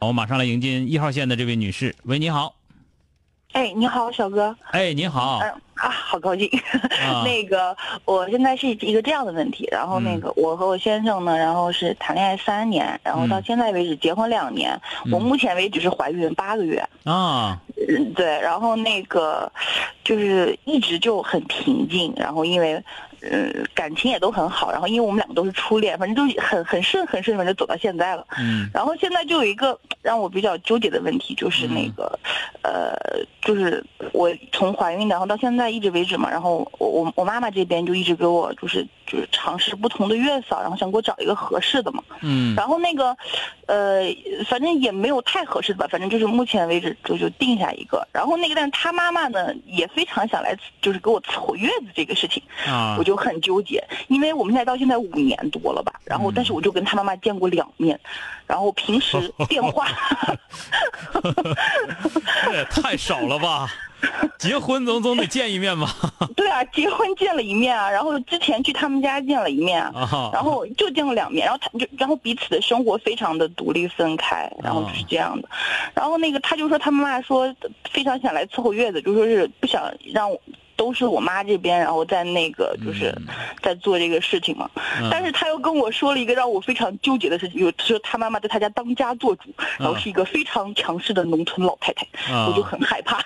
我马上来迎接一号线的这位女士。喂，你好。哎，你好，小哥。哎，你好。嗯啊，好高兴。啊 那个，我现在是一个这样的问题，然后那个，我和我先生呢，然后是谈恋爱三年，然后到嗯现在为止结婚两年，嗯我目前为止是怀孕八个月。啊，嗯，对，然后那个就是一直就很平静，然后因为呃感情也都很好，然后因为我们两个都是初恋，反正就很很顺很顺，反正走到现在了。嗯然后现在就有一个让我比较纠结的问题，就是那个，呃，就是我从怀孕然后到现在一直为止嘛，然后我我我妈妈这边就一直给我就是就是尝试不同的月嫂，然后想给我找一个合适的嘛。嗯然后那个，呃，反正也没有太合适的吧，反正就是目前为止就就定下一个。然后那个，但是他妈妈呢也非常想来，就是给我伺候月子这个事情，啊我就很纠结，因为我们现在到现在五年多了吧，然后但是我就跟他妈妈见过两面，然后平时电话，这也太少了吧？结婚总总得见一面吧？对啊，结婚见了一面啊，然后之前去他们家见了一面啊。啊，然后就见了两面，然后他就，然后彼此的生活非常的独立分开，然后就是这样的。然后那个他就说他妈妈说非常想来伺候月子，就说是不想让我都是我妈这边，然后在那个就是在做这个事情嘛。嗯但是他又跟我说了一个让我非常纠结的事情，就是说他妈妈在他家当家做主，然后是一个非常强势的农村老太太，啊我就很害怕。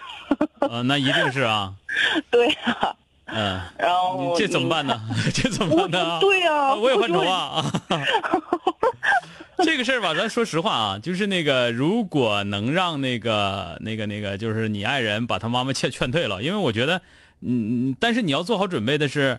呃，那一定是啊，对啊，嗯，然后这怎么办呢？这怎么办呢？对啊，我也犯就愁啊。这个事儿吧，咱说实话啊，就是那个，如果能让那个、那个、那个，就是你爱人把他妈妈劝劝退了，因为我觉得，嗯，但是你要做好准备的是，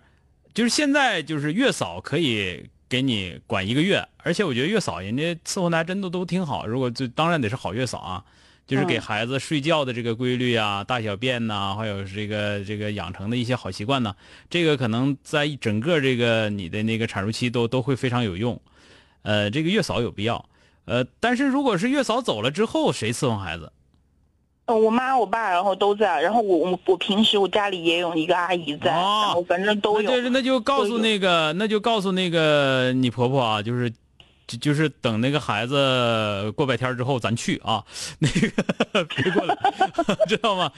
就是现在就是月嫂可以给你管一个月，而且我觉得月嫂人家伺候的还真的都挺好。如果就当然得是好月嫂啊，就是给嗯孩子睡觉的这个规律啊、大小便呐、还有这个这个养成的一些好习惯呢，这个可能在整个这个你的那个产褥期都都会非常有用。呃，这个月嫂有必要。呃，但是如果是月嫂走了之后，谁伺候孩子？嗯，我妈我爸然后都在，然后我我我平时我家里也有一个阿姨在，哦然后反正都有。那就是那就告诉那个，那就告诉那个你婆婆啊，就是。就就是等那个孩子过百天之后，咱去啊，那个别过来，知道吗？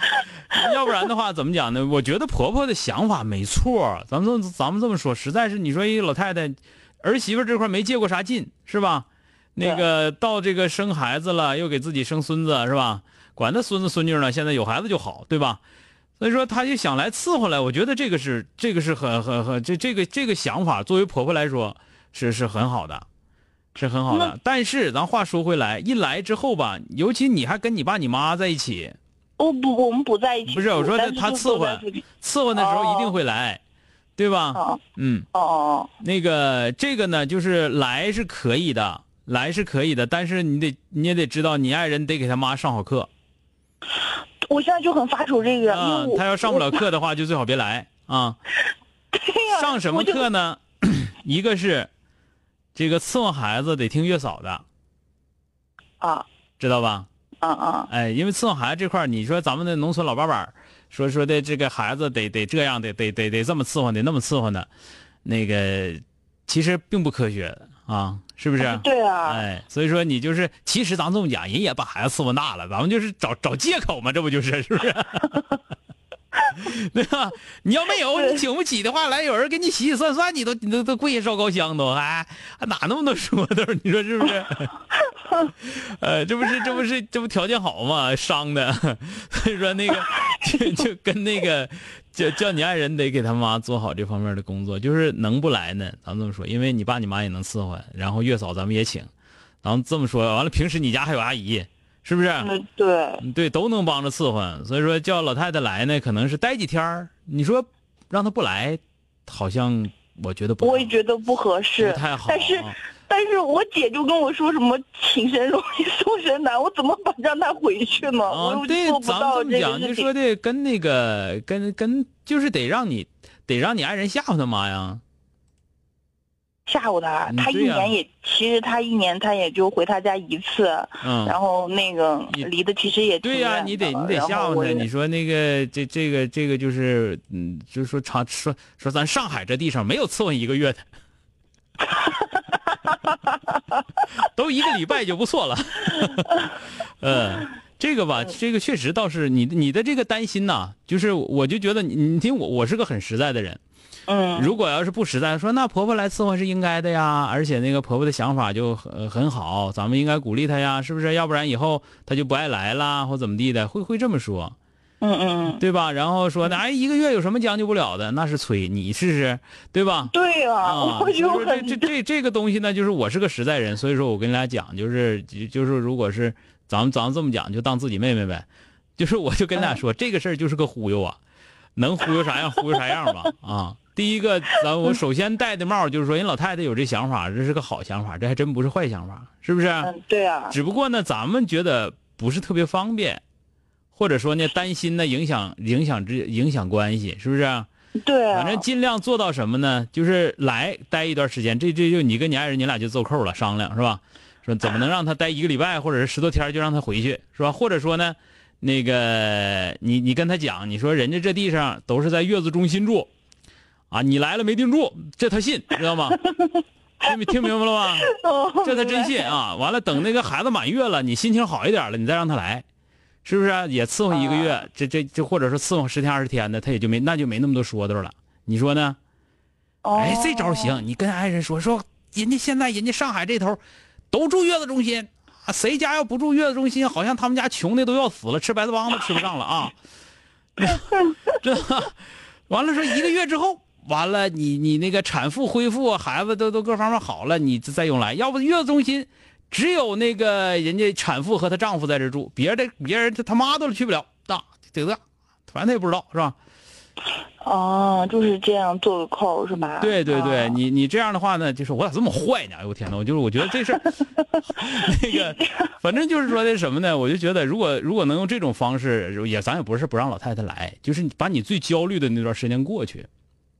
要不然的话，怎么讲呢？我觉得婆婆的想法没错，咱们这咱们这么说，实在是你说一个老太太，儿媳妇这块没借过啥劲，是吧？那个到这个生孩子了，又给自己生孙子，是吧？管他孙子孙女呢，现在有孩子就好，对吧？所以说，他就想来伺候来，我觉得这个是这个是很很很这这个这个想法，作为婆婆来说是是很好的，是很好的。但是咱话说回来，一来之后吧，尤其你还跟你爸你妈在一起，哦不，我们不在一起。不是我说但是就他伺候伺候的时候一定会来，对吧？哦嗯，哦哦那个这个呢，就是来是可以的，来是可以的，但是你得你也得知道，你爱人得给他妈上好课哦，我现在就很发愁这个。他要上不了课的话，就最好别来啊。上什么课呢？一个是这个伺候孩子得听月嫂的，啊知道吧？啊啊！哎，因为伺候孩子这块儿你说咱们的农村老八板儿说说的这个孩子得得这样，得得得得这么伺候，得那么伺候呢，那个其实并不科学啊，是不是？对啊，哎，所以说你就是，其实咱这么讲，人也把孩子伺候大了，咱们就是找找借口嘛，这不就是是不是？对吧？你要没有，你请不起的话，来有人给你洗洗涮涮，你都你都都跪下烧高香都，还还哪那么多说头？你说是不是？呃，这不是这不是这不条件好吗？伤的，所以说那个 就就跟那个叫叫你爱人得给他妈做好这方面的工作，就是能不来呢？咱们这么说，因为你爸你妈也能伺候，然后月嫂咱们也请，然后这么说完了，平时你家还有阿姨。是不是？嗯，对，对，都能帮着伺候。所以说叫老太太来呢，可能是待几天你说让她不来，好像我觉得不，我也觉得不合适，不太好。但是，但是我姐就跟我说什么请神容易送神难，我怎么把让她回去呢？啊，对，咱们这么讲，就说的跟那个跟跟，就是得让你得让你爱人吓唬他妈呀。吓唬他，他一年也其实他一年他也就回他家一次，嗯，然后那个离的其实也对呀，你得你得吓唬他，你说那个这这个这个就是嗯，就是说长说说咱上海这地上没有伺候一个月的，都一个礼拜就不错了，嗯，这个吧，这个确实倒是你你的这个担心呐，就是我就觉得你你听我我是个很实在的人。嗯，如果要是不实在，说那婆婆来伺候是应该的呀，而且那个婆婆的想法就很很好，咱们应该鼓励她呀，是不是？要不然以后她就不爱来了，或怎么地的，会会这么说，嗯嗯，对吧？然后说，哎，一个月有什么将就不了的？那是吹你试试，对吧？对呀，我就很这这这个东西呢，就是我是个实在人，所以说我跟大家讲，就是就是如果是咱们咱们这么讲，就当自己妹妹呗，就是我就跟大家说，这个事儿就是个忽悠啊，能忽悠啥样忽悠啥样吧，啊。第一个，咱我首先戴的帽就是说，人老太太有这想法，这是个好想法，这还真不是坏想法，是不是？嗯，对啊。只不过呢，咱们觉得不是特别方便，或者说呢，担心呢影响影响之影响关系，是不是？对。反正尽量做到什么呢？就是来待一段时间，这这就你跟你爱人，你俩就奏扣了，商量是吧？说怎么能让他待一个礼拜，或者是十多天就让他回去，是吧？或者说呢，那个你你跟他讲，你说人家这地上都是在月子中心住。啊，你来了没定住，这他信，知道吗？听 听明白了吗？这他真信啊！完了，等那个孩子满月了，你心情好一点了，你再让他来，是不是？也伺候一个月，这这这，或者说伺候十天二十天的，他也就没那就没那么多说头了。你说呢？哎，这招行，你跟爱人说说，人家现在人家上海这头都住月子中心啊，谁家要不住月子中心，好像他们家穷的都要死了，吃白菜帮都吃不上了啊！这完了说一个月之后。完了，你你那个产妇恢复，孩子都都各方面好了，你再用来。要不月子中心，只有那个人家产妇和她丈夫在这住，别的别人他他妈都去不了。大得得，反正他也不知道是吧？哦，就是这样做个扣是吧？对对对，你你这样的话呢，就是我咋这么坏呢？哎呦天哪！我就是我觉得这事儿，那个反正就是说的什么呢？我就觉得如果如果能用这种方式，也咱也不是不让老太太来，就是把你最焦虑的那段时间过去。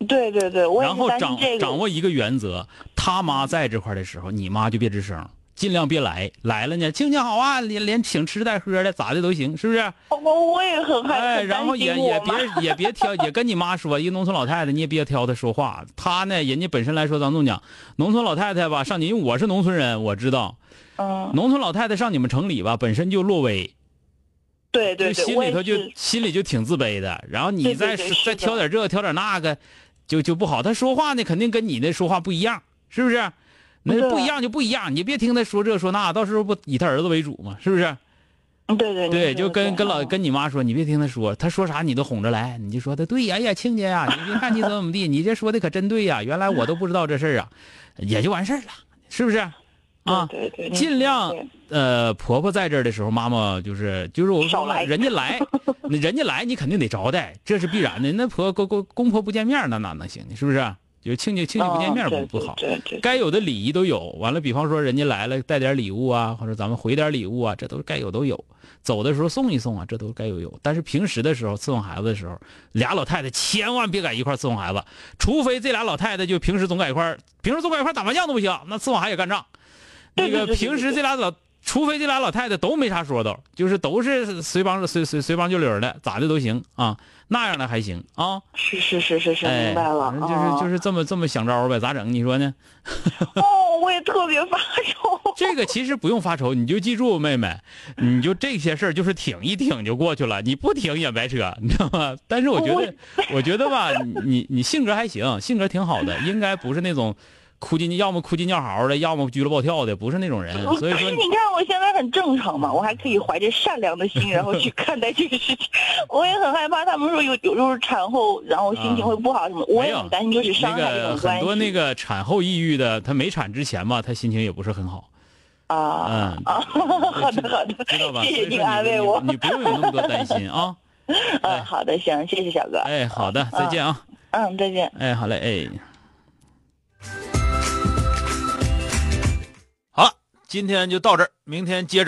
对对对，我然后掌掌握一个原则，他妈在这块的时候，你妈就别吱声，尽量别来。来了呢，庆庆好啊，连连请吃带喝的，咋的都行，是不是？我我也很害怕。哎，然后也也别也别挑，也跟你妈说，一个农村老太太，你也别挑她说话。她呢，人家本身来说，咱这么讲，农村老太太吧，上你，因为我是农村人，我知道，嗯，农村老太太上你们城里吧，本身就落威。对对对，心里头就心里就挺自卑的。然后你再再挑点这个，挑点那个。就就不好，她说话呢，肯定跟你那说话不一样，是不是？那不一样就不一样，你别听他说这说那，到时候不以他儿子为主嘛？是不是？对对对，就跟跟老跟你妈说，你别听他说，他说啥你都哄着来，你就说他对呀呀，亲家呀，你别 看你怎么怎么地，你这说的可真对呀，原来我都不知道这事儿啊，也就完事儿了，是不是？啊，对对，尽量呃，婆婆在这儿的时候，妈妈就是就是我说了，人家来，人家来，你肯定得招待，这是必然的。那婆公公公婆不见面，那哪能行呢？是不是？就亲戚亲戚不见面不不好，该有的礼仪都有。完了，比方说人家来了，带点礼物啊，或者咱们回点礼物啊，这都该有都有。走的时候送一送啊，这都该有有。但是平时的时候伺候孩子的时候，俩老太太千万别在一块伺候孩子，除非这俩老太太就平时总在一块平时总在一块打麻将都不行，那伺候孩子也干仗。那个平时这俩老除非这俩老太太都没啥说道，就是都是随帮随随随帮就溜的，咋的都行啊，那样的还行啊。是是是是是，哎，明白了。就是就是这么这么想招呗，咋整？你说呢？哦，我也特别发愁。这个其实不用发愁，你就记住，妹妹，你就这些事儿就是挺一挺就过去了，你不挺也白扯，你知道吗？但是我觉得，我觉得吧，你你性格还行，性格挺好的，应该不是那种哭唧，要么哭唧尿嚎的，要么拘了暴跳的，不是那种人。所以说，你看我现在很正常嘛，我还可以怀着善良的心，然后去看待这个事情。我也很害怕，他们说有有时候产后，然后心情会不好什么，我也很担心，就是伤害这种关系。很多那个产后抑郁的，他没产之前吧，他心情也不是很好。啊，嗯啊，好 的好的，知道吧？谢谢您安慰我，你不用有那么多担心啊。嗯，好的，行，谢谢小哥。哎，好的，再见啊。嗯，再见。哎，好嘞，哎。今天就到这儿，明天接着。